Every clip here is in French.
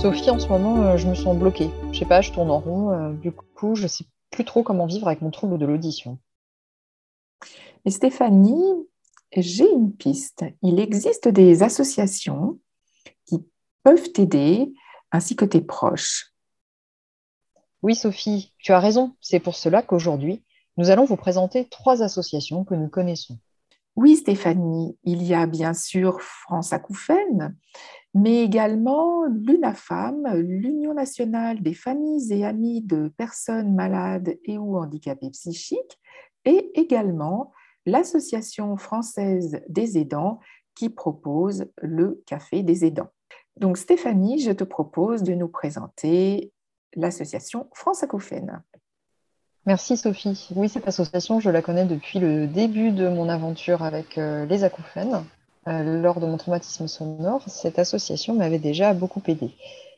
Sophie, en ce moment, euh, je me sens bloquée. Je sais pas, je tourne en rond. euh, du coup, je sais plus trop comment vivre avec mon trouble de l'audition. Et Stéphanie, j'ai une piste. Il existe des associations qui peuvent t'aider, ainsi que tes proches. Oui, Sophie, tu as raison. C'est pour cela qu'aujourd'hui, nous allons vous présenter trois associations que nous connaissons. Oui, Stéphanie, il y a bien sûr France Acouphènes, mais également l'UNAFAM, l'Union nationale des familles et amis de personnes malades et ou handicapées psychiques, et également l'Association française des aidants qui propose le Café des aidants. Donc Stéphanie, je te propose de nous présenter l'association France Acouphènes. Merci, Sophie. Oui, cette association, je la connais depuis le début de mon aventure avec euh, les acouphènes. Euh, lors de mon traumatisme sonore, cette association m'avait déjà beaucoup aidé.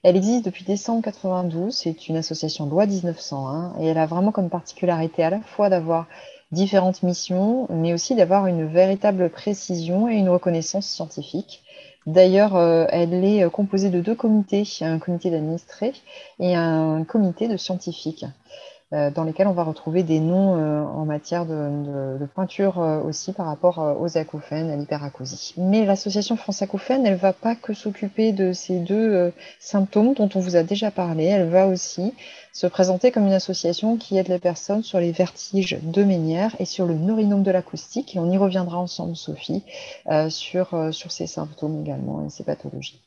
Elle existe depuis décembre 92, c'est une association loi 1901 et elle a vraiment comme particularité à la fois d'avoir différentes missions, mais aussi d'avoir une véritable précision et une reconnaissance scientifique. D'ailleurs, euh, elle est composée de deux comités, un comité d'administrés et un comité de scientifiques, dans lesquels on va retrouver des noms euh, en matière de, de- de peinture euh, aussi par rapport euh, aux acouphènes, à l'hyperacousie. Mais l'association France Acouphènes, elle va pas que s'occuper de ces deux euh, symptômes dont on vous a déjà parlé, elle va aussi se présenter comme une association qui aide les personnes sur les vertiges de Ménière et sur le neurinome de l'acoustique. Et on y reviendra ensemble, Sophie, euh, sur, euh, sur ces symptômes également et ces pathologies.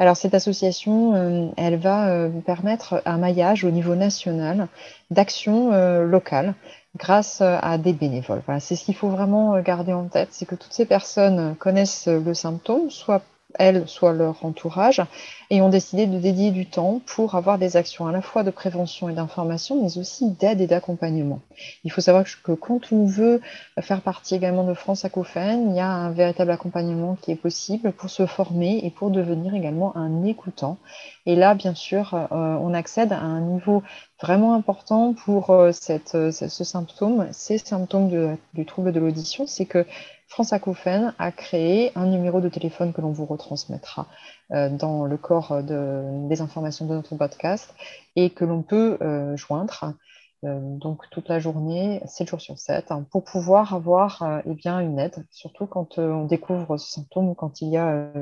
Alors, cette association, euh, elle va euh, permettre un maillage au niveau national d'actions euh, locales grâce à des bénévoles. Voilà, c'est ce qu'il faut vraiment garder en tête, c'est que toutes ces personnes connaissent le symptôme, soit elles, soit leur entourage, et ont décidé de dédier du temps pour avoir des actions à la fois de prévention et d'information, mais aussi d'aide et d'accompagnement. Il faut savoir que quand on veut faire partie également de France Acouphènes, il y a un véritable accompagnement qui est possible pour se former et pour devenir également un écoutant. Et là, bien sûr, euh, on accède à un niveau vraiment important pour euh, euh, ce, symptôme, ces symptômes du trouble de l'audition, c'est que France Acouphènes a créé un numéro de téléphone que l'on vous retransmettra euh, dans le corps de- des informations de notre podcast et que l'on peut euh, joindre euh, donc toute la journée, 7 jours sur 7, hein, pour pouvoir avoir eh une aide, surtout quand on découvre ce symptôme ou quand il y a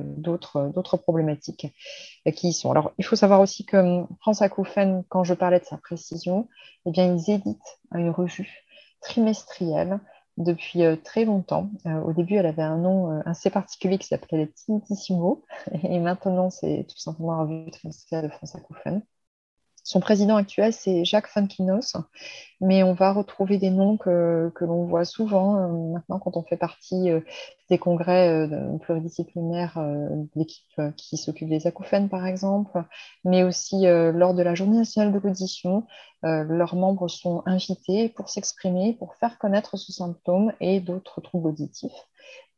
d'autres problématiques qui y sont. Alors, il faut savoir aussi que hum, France Acouphènes, quand je parlais de sa précision, eh bien, ils éditent une revue trimestrielle depuis euh, très longtemps. Euh, au début, elle avait un nom euh, assez particulier qui s'appelait Tinitissimo, et maintenant, c'est tout simplement revue trimestrielle de France Acouphènes. Son président actuel, c'est Jacques Funkinos, mais on va retrouver des noms que, que l'on voit souvent euh, maintenant quand on fait partie euh, des congrès euh, pluridisciplinaires d'équipes qui s'occupent des acouphènes, par exemple, mais aussi lors de la Journée nationale de l'audition. leurs membres sont invités pour s'exprimer, pour faire connaître ce symptôme et d'autres troubles auditifs.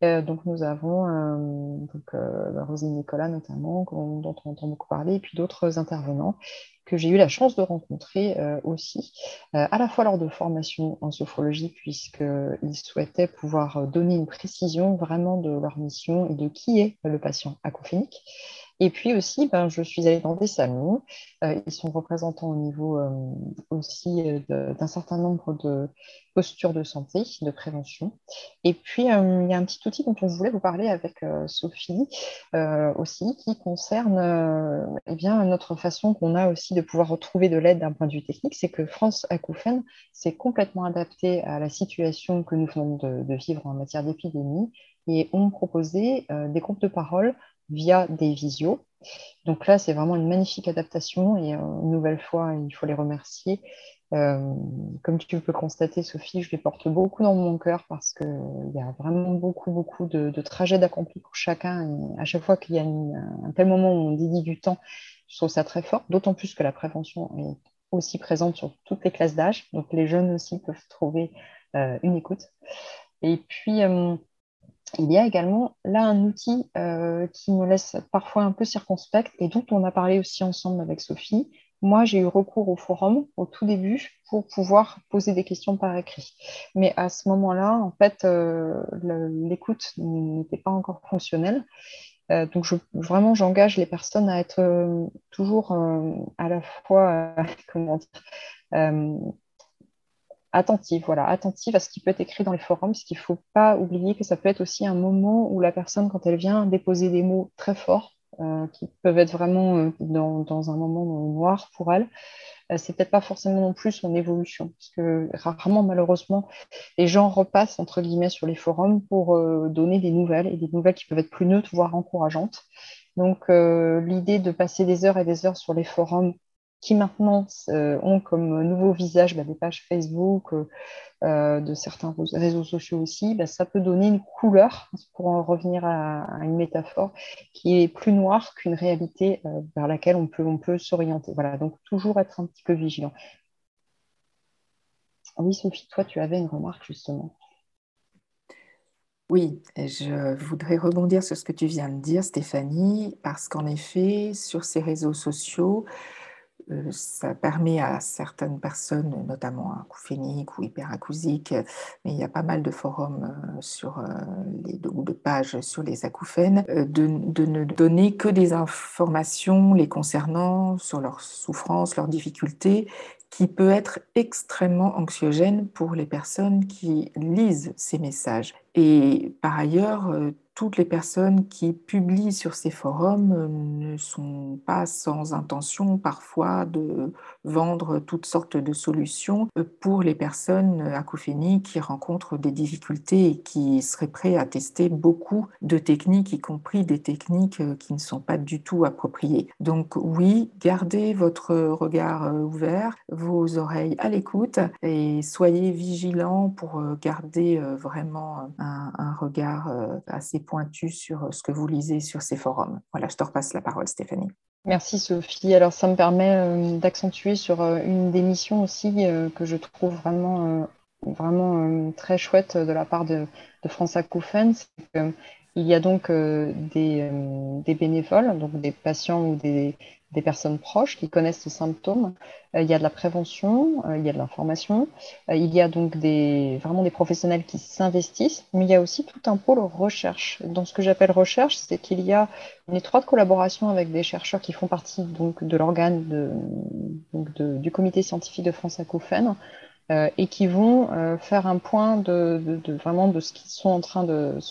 Euh, donc nous avons euh, euh, Rosine Nicolas notamment, dont on entend beaucoup parler, et puis d'autres intervenants que j'ai eu la chance de rencontrer aussi, à la fois lors de formation en sophrologie, puisqu'ils souhaitaient pouvoir donner une précision vraiment de leur mission et de qui est le patient acouphénique. Et puis aussi, ben, je suis allée dans des salons. Euh, ils sont représentants au niveau euh, aussi euh, d'un certain nombre de postures de santé, de prévention. Et puis, il y a un petit outil dont on voulait vous parler avec Sophie aussi, qui concerne eh bien, notre façon qu'on a aussi de pouvoir retrouver de l'aide d'un point de vue technique. C'est que France Acouphènes s'est complètement adapté à la situation que nous venons de, vivre en matière d'épidémie et ont proposé des groupes de parole via des visios. Donc là, c'est vraiment une magnifique adaptation et euh, une nouvelle fois, il faut les remercier. Euh, comme tu peux constater, Sophie, je les porte beaucoup dans mon cœur parce qu'il y a vraiment beaucoup, beaucoup de, trajets d'accomplis pour chacun. Et à chaque fois qu'il y a un tel moment où on dédie du temps, je trouve ça très fort, d'autant plus que la prévention est aussi présente sur toutes les classes d'âge. Donc les jeunes aussi peuvent trouver euh, une écoute. Et puis, euh, il y a également là un outil euh, qui me laisse parfois un peu circonspecte et dont on a parlé aussi ensemble avec Sophie. Moi, j'ai eu recours au forum au tout début pour pouvoir poser des questions par écrit. Mais à ce moment-là, en fait, euh, l'écoute n'était pas encore fonctionnelle. donc, je, vraiment, j'engage les personnes à être toujours à la fois, comment dire, attentive, voilà, attentive à ce qui peut être écrit dans les forums, parce qu'il ne faut pas oublier que ça peut être aussi un moment où la personne, quand elle vient déposer des mots très forts, euh, qui peuvent être vraiment euh, dans, un moment noir pour elle, euh, c'est peut-être pas forcément non plus son évolution, parce que rarement, malheureusement, les gens repassent entre guillemets sur les forums pour donner des nouvelles et des nouvelles qui peuvent être plus neutres, voire encourageantes. Donc, l'idée de passer des heures et des heures sur les forums qui maintenant euh, ont comme nouveau visage bah, des pages Facebook, euh, euh, de certains réseaux sociaux aussi, bah, ça peut donner une couleur, pour en revenir à, une métaphore, qui est plus noire qu'une réalité vers laquelle on peut, on peut s'orienter. Voilà, donc toujours être un petit peu vigilant. Oui, Sophie, toi, tu avais une remarque justement. Oui, je voudrais rebondir sur ce que tu viens de dire, Stéphanie, parce qu'en effet, sur ces réseaux sociaux, euh, ça permet à certaines personnes, notamment acouphéniques ou hyperacousiques, mais il y a pas mal de forums euh, sur euh, les, ou de pages sur les acouphènes, de, de, ne donner que des informations les concernant sur leurs souffrances, leurs difficultés, qui peut être extrêmement anxiogène pour les personnes qui lisent ces messages. Et par ailleurs, toutes les personnes qui publient sur ces forums euh, ne sont pas sans intention parfois de vendre toutes sortes de solutions euh, pour les personnes acouphéniques qui rencontrent des difficultés et qui seraient prêts à tester beaucoup de techniques, y compris des techniques euh, qui ne sont pas du tout appropriées. Donc oui, gardez votre regard ouvert, vos oreilles à l'écoute et soyez vigilants pour garder vraiment un regard assez pointu sur euh, ce que vous lisez sur ces forums. Voilà, je te repasse la parole, Stéphanie. Merci Sophie. Alors ça me permet euh, d'accentuer sur euh, une des missions aussi que je trouve vraiment, vraiment très chouette de la part de, France Acouphènes. Il y a donc des, des, bénévoles, donc des patients ou des, personnes proches qui connaissent ces symptômes. Euh, il y a de la prévention, euh, il y a de l'information, euh, il y a donc vraiment des professionnels qui s'investissent, mais il y a aussi tout un pôle recherche. Dans ce que j'appelle recherche, c'est qu'il y a une étroite collaboration avec des chercheurs qui font partie donc de l'organe du comité scientifique de France Acouphènes, euh, et qui vont euh, faire un point de, vraiment de ce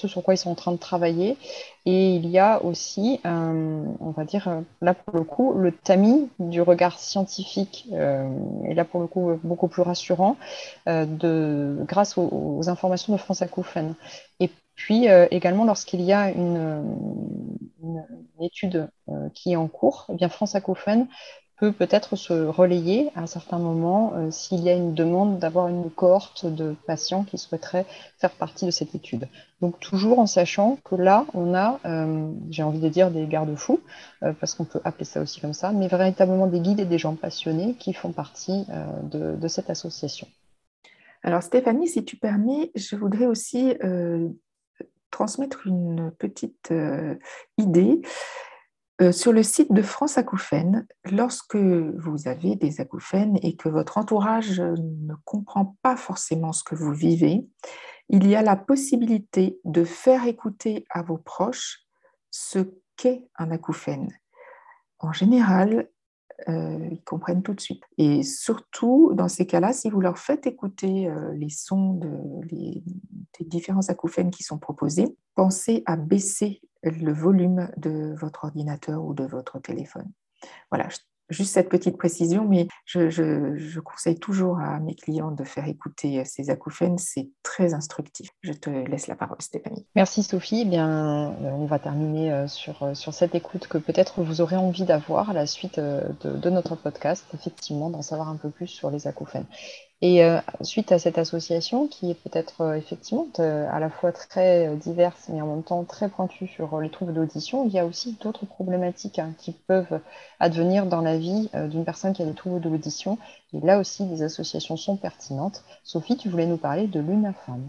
sur quoi ils sont en train de travailler. Et il y a aussi euh, on va dire là pour le coup le tamis du regard scientifique et là pour le coup beaucoup plus rassurant grâce aux, informations de France Acouphènes et puis également lorsqu'il y a une, étude qui est en cours, eh bien France Acouphènes peut peut-être se relayer à un certain moment euh, s'il y a une demande d'avoir une cohorte de patients qui souhaiteraient faire partie de cette étude. Donc toujours en sachant que là, on a, euh, j'ai envie de dire des garde-fous, euh, parce qu'on peut appeler ça aussi comme ça, mais véritablement des guides et des gens passionnés qui font partie de, de, cette association. Alors Stéphanie, si tu permets, je voudrais aussi transmettre une petite idée. Euh, sur le site de France Acouphènes, lorsque vous avez des acouphènes et que votre entourage ne comprend pas forcément ce que vous vivez, il y a la possibilité de faire écouter à vos proches ce qu'est un acouphène. En général, euh, ils comprennent tout de suite. Et surtout, dans ces cas-là, si vous leur faites écouter euh, les sons de, des différents acouphènes qui sont proposés, pensez à baisser le volume de votre ordinateur ou de votre téléphone. Voilà, juste cette petite précision, mais je, conseille toujours à mes clients de faire écouter ces acouphènes, c'est très instructif. Je te laisse la parole, Stéphanie. Merci Sophie. Eh bien, euh, on va terminer euh, sur, euh, sur cette écoute que peut-être vous aurez envie d'avoir à la suite de, de notre podcast, effectivement, d'en savoir un peu plus sur les acouphènes. Et euh, suite à cette association, qui est peut-être euh, effectivement euh, à la fois très diverse, mais en même temps très pointue sur les troubles d'audition, il y a aussi d'autres problématiques hein, qui peuvent advenir dans la vie d'une personne qui a des troubles de l'audition. Et là aussi, des associations sont pertinentes. Sophie, tu voulais nous parler de l'UNAFAM.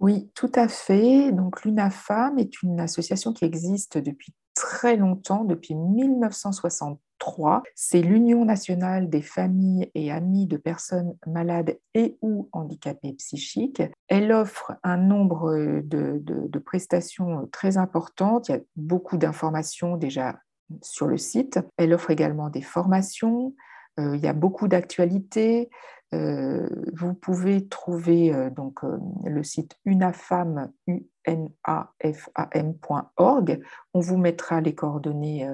Oui, tout à fait. Donc l'UNAFAM est une association qui existe depuis très longtemps, depuis 1960 3. C'est l'Union nationale des familles et amis de personnes malades et ou handicapées psychiques. Elle offre un nombre de, de prestations très importantes. Il y a beaucoup d'informations déjà sur le site. Elle offre également des formations. Euh, il y a beaucoup d'actualités. Euh, vous pouvez trouver euh, donc le site unafam, unafam.org. On vous mettra les coordonnées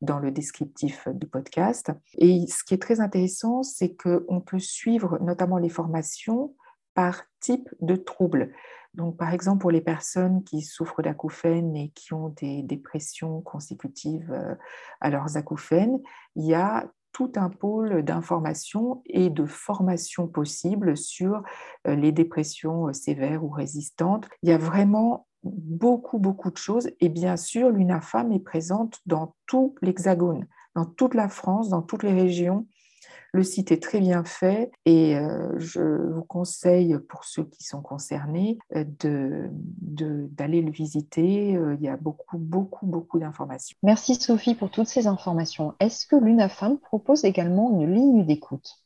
dans le descriptif du podcast. Et ce qui est très intéressant, c'est qu'on peut suivre notamment les formations par type de trouble. Donc, par exemple, pour les personnes qui souffrent d'acouphènes et qui ont des dépressions consécutives à leurs acouphènes, il y a tout un pôle d'information et de formation possible sur euh, les dépressions euh, sévères ou résistantes. Il y a vraiment beaucoup, beaucoup de choses. Et bien sûr, l'UNAFAM est présente dans tout l'Hexagone, dans toute la France, dans toutes les régions. Le site est très bien fait et euh, je vous conseille pour ceux qui sont concernés euh, d'aller le visiter. Euh, il y a beaucoup, beaucoup, beaucoup d'informations. Merci Sophie pour toutes ces informations. Est-ce que l'UNAFAM propose également une ligne d'écoute?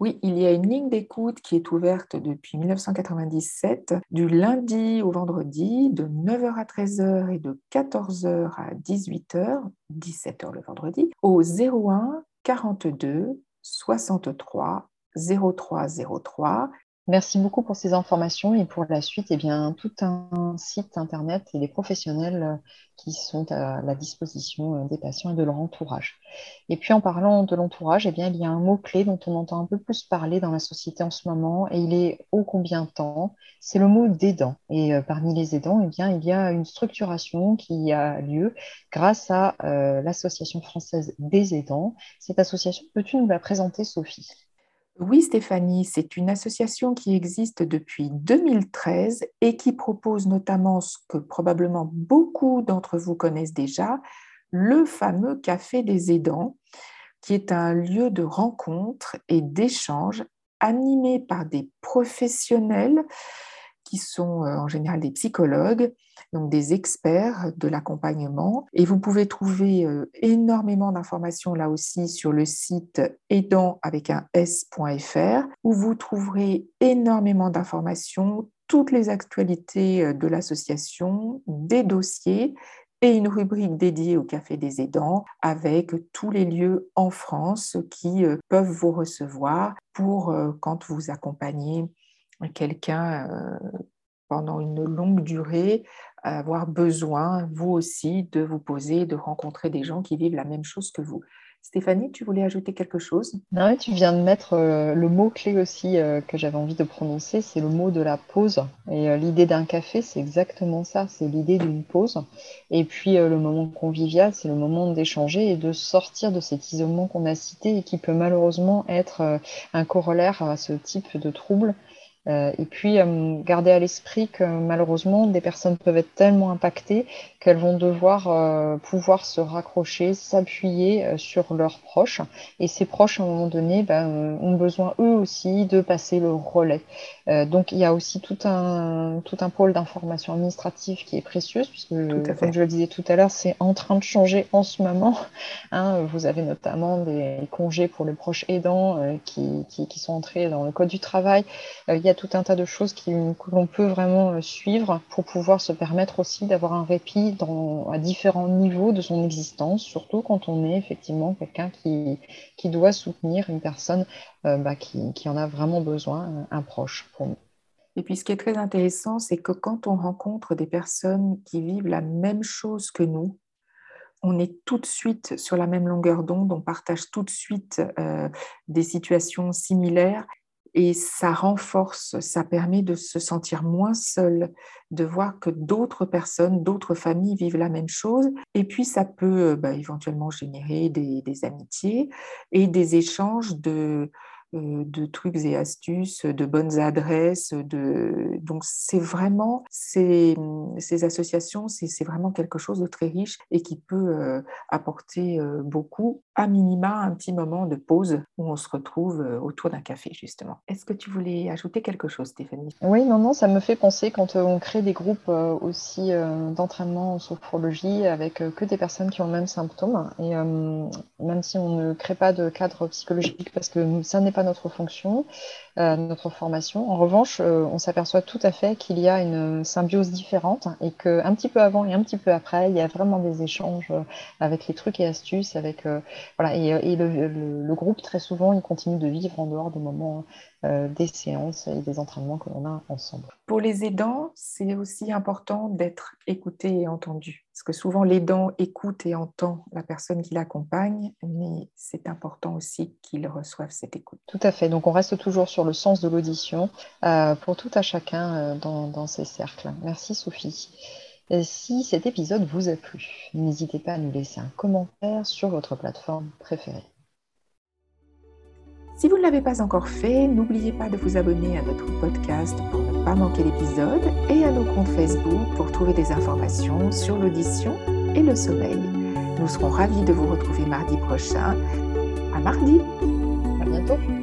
Oui, il y a une ligne d'écoute qui est ouverte depuis 1997, du lundi au vendredi, de 9h à 13h et de 14h à 18h, 17h le vendredi, au 01 42 63 0303. Merci beaucoup pour ces informations et pour la suite, eh bien, tout un site internet et des professionnels euh, qui sont à la disposition euh, des patients et de leur entourage. Et puis en parlant de l'entourage, eh il y a un mot-clé dont on entend un peu plus parler dans la société en ce moment et il est ô combien temps, c'est le mot d'aidant. Et euh, parmi les aidants, eh bien, il y a une structuration qui a lieu grâce à l'Association française des aidants. Cette association, peux-tu nous la présenter, Sophie? Oui, Stéphanie, c'est une association qui existe depuis 2013 et qui propose notamment ce que probablement beaucoup d'entre vous connaissent déjà, le fameux Café des aidants, qui est un lieu de rencontre et d'échange animé par des professionnels qui sont euh, en général des psychologues, donc des experts de l'accompagnement. Et vous pouvez trouver euh, énormément d'informations là aussi sur le site aidant avec un s.fr, où vous trouverez énormément d'informations, toutes les actualités euh, de l'association, des dossiers et une rubrique dédiée au Café des aidants avec tous les lieux en France qui peuvent vous recevoir pour quand vous accompagnez quelqu'un euh, pendant une longue durée, avoir besoin, vous aussi, de vous poser, de rencontrer des gens qui vivent la même chose que vous. Stéphanie, tu voulais ajouter quelque chose? Non, tu viens de mettre euh, le mot-clé aussi euh, que j'avais envie de prononcer, c'est le mot de la pause. Et l'idée d'un café, c'est exactement ça, c'est l'idée d'une pause. Et puis le moment convivial, c'est le moment d'échanger et de sortir de cet isolement qu'on a cité et qui peut malheureusement être un corollaire à ce type de trouble euh, et puis, euh, garder à l'esprit que malheureusement, des personnes peuvent être tellement impactées qu'elles vont devoir euh, pouvoir se raccrocher, s'appuyer sur leurs proches. Et ces proches, à un moment donné, ben, ont besoin eux aussi de passer le relais. donc, il y a aussi tout un, tout un pôle d'information administrative qui est précieuse, puisque, comme je le disais tout à l'heure, c'est en train de changer en ce moment. Hein, vous avez notamment des congés pour les proches aidants qui, qui, qui, sont entrés dans le Code du travail. il y a tout un tas de choses que l'on peut vraiment euh, suivre pour pouvoir se permettre aussi d'avoir un répit à différents niveaux de son existence, surtout quand on est effectivement quelqu'un qui, qui doit soutenir une personne euh, bah, qui, qui en a vraiment besoin, un proche pour nous. Et puis ce qui est très intéressant, c'est que quand on rencontre des personnes qui vivent la même chose que nous, on est tout de suite sur la même longueur d'onde, on partage tout de suite euh, des situations similaires et ça renforce, ça permet de se sentir moins seul, de voir que d'autres personnes, d'autres familles vivent la même chose. Et puis, ça peut euh, bah, éventuellement générer des, amitiés et des échanges de, de trucs et astuces, de bonnes adresses. De... Donc c'est vraiment, ces, ces associations, c'est vraiment quelque chose de très riche et qui peut apporter beaucoup, à minima un petit moment de pause où on se retrouve autour d'un café justement. Est-ce que tu voulais ajouter quelque chose, Stéphanie? Oui, non, non, ça me fait penser quand on crée des groupes aussi d'entraînement en sophrologie avec que des personnes qui ont le même symptôme. Et même si on ne crée pas de cadre psychologique parce que ça n'est pas notre fonction, euh, notre formation. En revanche, euh, on s'aperçoit tout à fait qu'il y a une symbiose différente et qu'un petit peu avant et un petit peu après, il y a vraiment des échanges euh, avec les trucs et astuces, avec voilà et, le, groupe très souvent il continue de vivre en dehors des moments des séances et des entraînements que l'on a ensemble. Pour les aidants, c'est aussi important d'être écouté et entendu. Parce que souvent l'aidant écoute et entend la personne qui l'accompagne, mais c'est important aussi qu'il reçoive cette écoute. Tout à fait. Donc on reste toujours sur le sens de l'audition euh, pour tout à chacun euh, dans, ces cercles. Merci Sophie. Et si cet épisode vous a plu, n'hésitez pas à nous laisser un commentaire sur votre plateforme préférée. Si vous ne l'avez pas encore fait, n'oubliez pas de vous abonner à notre podcast pour ne pas manquer l'épisode et à nos comptes Facebook pour trouver des informations sur l'audition et le sommeil. Nous serons ravis de vous retrouver mardi prochain. À mardi. À bientôt.